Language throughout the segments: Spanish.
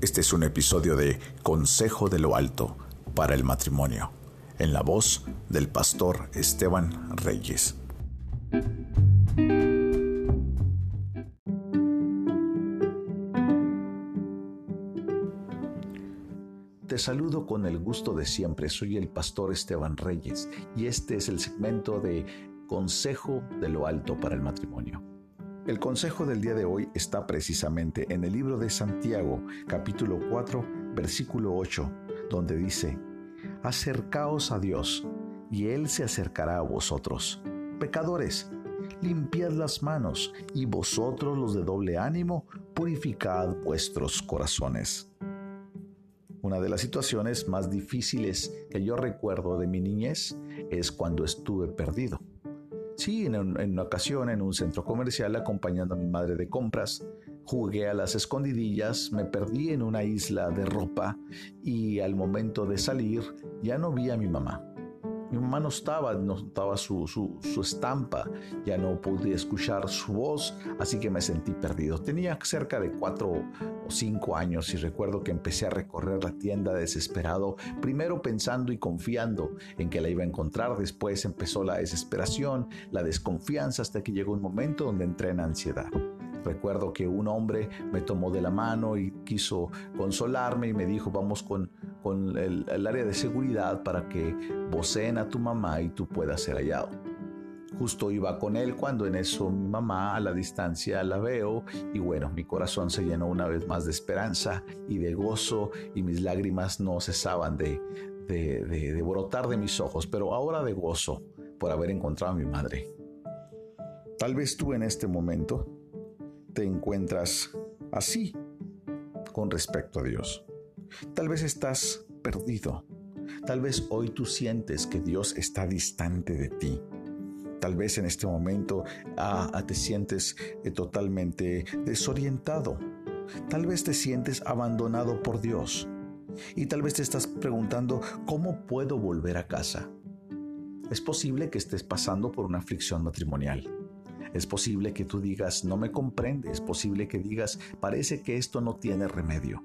Este es un episodio de Consejo de lo Alto para el matrimonio, en la voz del pastor Esteban Reyes. Te saludo con el gusto de siempre, soy el pastor Esteban Reyes y este es el segmento de Consejo de lo Alto para el matrimonio. El consejo del día de hoy está precisamente en el libro de Santiago, capítulo 4, versículo 8, donde dice, Acercaos a Dios, y Él se acercará a vosotros. Pecadores, limpiad las manos, y vosotros los de doble ánimo, purificad vuestros corazones. Una de las situaciones más difíciles que yo recuerdo de mi niñez es cuando estuve perdido. Sí, en, una ocasión en un centro comercial acompañando a mi madre de compras, jugué a las escondidillas, me perdí en una isla de ropa y al momento de salir ya no vi a mi mamá. Mi mamá no estaba, no estaba su, su, estampa, ya no pude escuchar su voz, así que me sentí perdido. Tenía cerca de cuatro o cinco años y recuerdo que empecé a recorrer la tienda desesperado, primero pensando y confiando en que la iba a encontrar, después empezó la desesperación, la desconfianza, hasta que llegó un momento donde entré en ansiedad. Recuerdo que un hombre me tomó de la mano y quiso consolarme y me dijo, vamos con, con el, área de seguridad para que voceen a tu mamá y tú puedas ser hallado. Justo iba con él cuando en eso mi mamá a la distancia la veo y bueno, mi corazón se llenó una vez más de esperanza y de gozo y mis lágrimas no cesaban de, de, de, de brotar de mis ojos, pero ahora de gozo por haber encontrado a mi madre. Tal vez tú en este momento te encuentras así con respecto a Dios. Tal vez estás perdido. Tal vez hoy tú sientes que Dios está distante de ti. Tal vez en este momento ah, ah, te sientes eh, totalmente desorientado. Tal vez te sientes abandonado por Dios. Y tal vez te estás preguntando, ¿cómo puedo volver a casa? Es posible que estés pasando por una aflicción matrimonial. Es posible que tú digas, no me comprende. Es posible que digas, parece que esto no tiene remedio.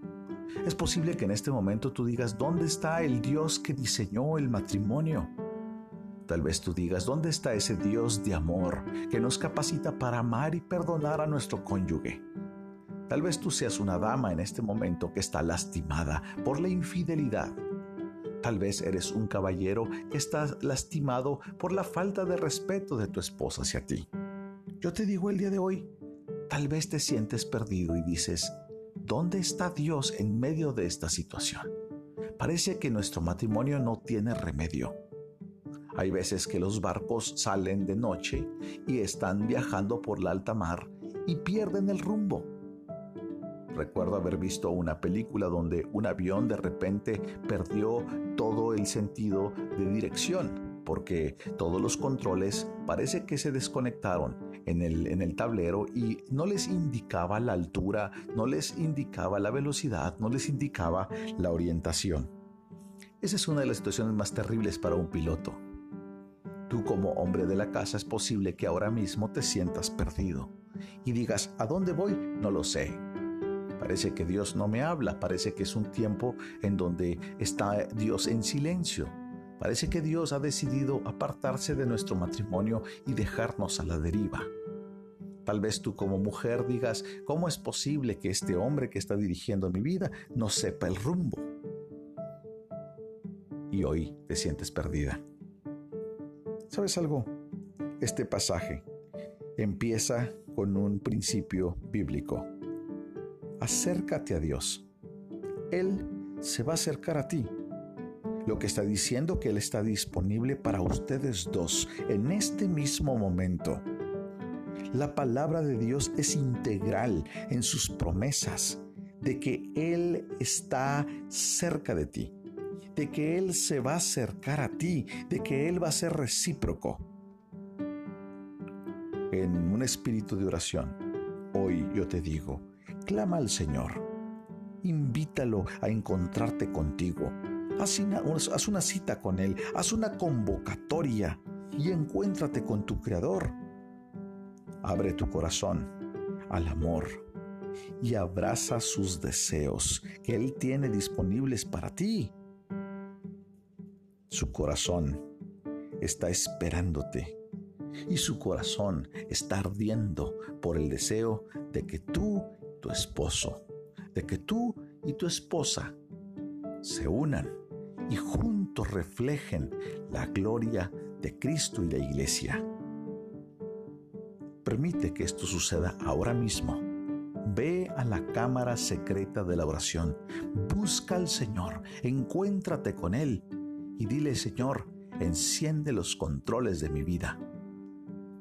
Es posible que en este momento tú digas, ¿dónde está el Dios que diseñó el matrimonio? Tal vez tú digas, ¿dónde está ese Dios de amor que nos capacita para amar y perdonar a nuestro cónyuge? Tal vez tú seas una dama en este momento que está lastimada por la infidelidad. Tal vez eres un caballero que está lastimado por la falta de respeto de tu esposa hacia ti. Yo te digo el día de hoy, tal vez te sientes perdido y dices, ¿dónde está Dios en medio de esta situación? Parece que nuestro matrimonio no tiene remedio. Hay veces que los barcos salen de noche y están viajando por la alta mar y pierden el rumbo. Recuerdo haber visto una película donde un avión de repente perdió todo el sentido de dirección porque todos los controles parece que se desconectaron en el, en el tablero y no les indicaba la altura, no les indicaba la velocidad, no les indicaba la orientación. Esa es una de las situaciones más terribles para un piloto. Tú como hombre de la casa es posible que ahora mismo te sientas perdido y digas, ¿a dónde voy? No lo sé. Parece que Dios no me habla, parece que es un tiempo en donde está Dios en silencio Parece que Dios ha decidido apartarse de nuestro matrimonio y dejarnos a la deriva. Tal vez tú como mujer digas, ¿cómo es posible que este hombre que está dirigiendo mi vida no sepa el rumbo? Y hoy te sientes perdida. ¿Sabes algo? Este pasaje empieza con un principio bíblico. Acércate a Dios. Él se va a acercar a ti lo que está diciendo que Él está disponible para ustedes dos en este mismo momento. La palabra de Dios es integral en sus promesas de que Él está cerca de ti, de que Él se va a acercar a ti, de que Él va a ser recíproco. En un espíritu de oración, hoy yo te digo, clama al Señor, invítalo a encontrarte contigo Haz una, cita con Él, haz una convocatoria y encuéntrate con tu Creador. Abre tu corazón al amor, y abraza sus deseos que Él tiene disponibles para ti. Su corazón está esperándote y su corazón está ardiendo por el deseo de que tú, tu esposo, de que tú y tu esposa se unan y juntos reflejen la gloria de Cristo y la iglesia. Permite que esto suceda ahora mismo. Ve a la cámara secreta de la oración, busca al Señor, encuéntrate con Él y dile, Señor, enciende los controles de mi vida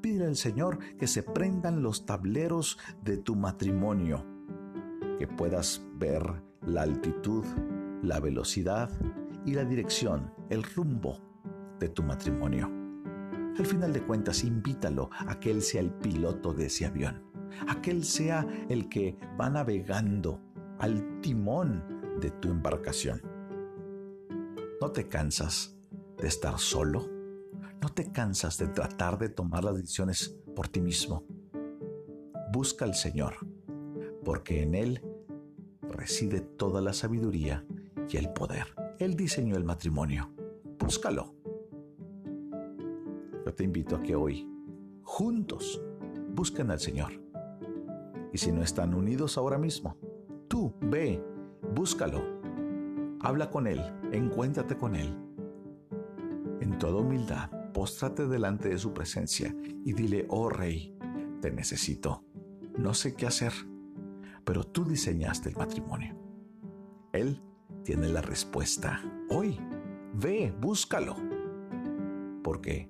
pide al Señor que se prendan los tableros de tu matrimonio, que puedas ver la altitud, la velocidad y la dirección, el rumbo de tu matrimonio. Al final de cuentas, invítalo a que Él sea el piloto de ese avión, a que Él sea el que va navegando al timón de tu embarcación. ¿No te cansas de estar solo? ¿No te cansas de tratar de tomar las decisiones por ti mismo? Busca al Señor, porque en Él reside toda la sabiduría y el poder. Él diseñó el matrimonio. Búscalo. Yo te invito a que hoy, juntos, busquen al Señor. Y si no están unidos ahora mismo, tú ve, búscalo, habla con Él, encuéntrate con Él. En toda humildad, póstrate delante de su presencia y dile, oh Rey, te necesito. No sé qué hacer, pero tú diseñaste el matrimonio. Él tiene la respuesta. Hoy, ve, búscalo. Porque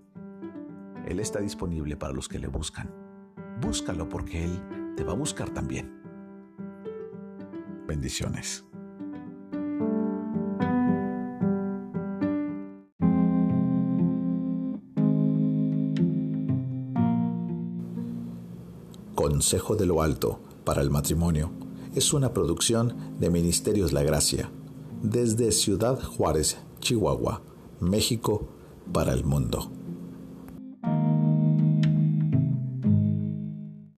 Él está disponible para los que le buscan. Búscalo porque Él te va a buscar también. Bendiciones. Consejo de lo Alto para el Matrimonio es una producción de Ministerios La Gracia, desde Ciudad Juárez, Chihuahua, México, para el mundo.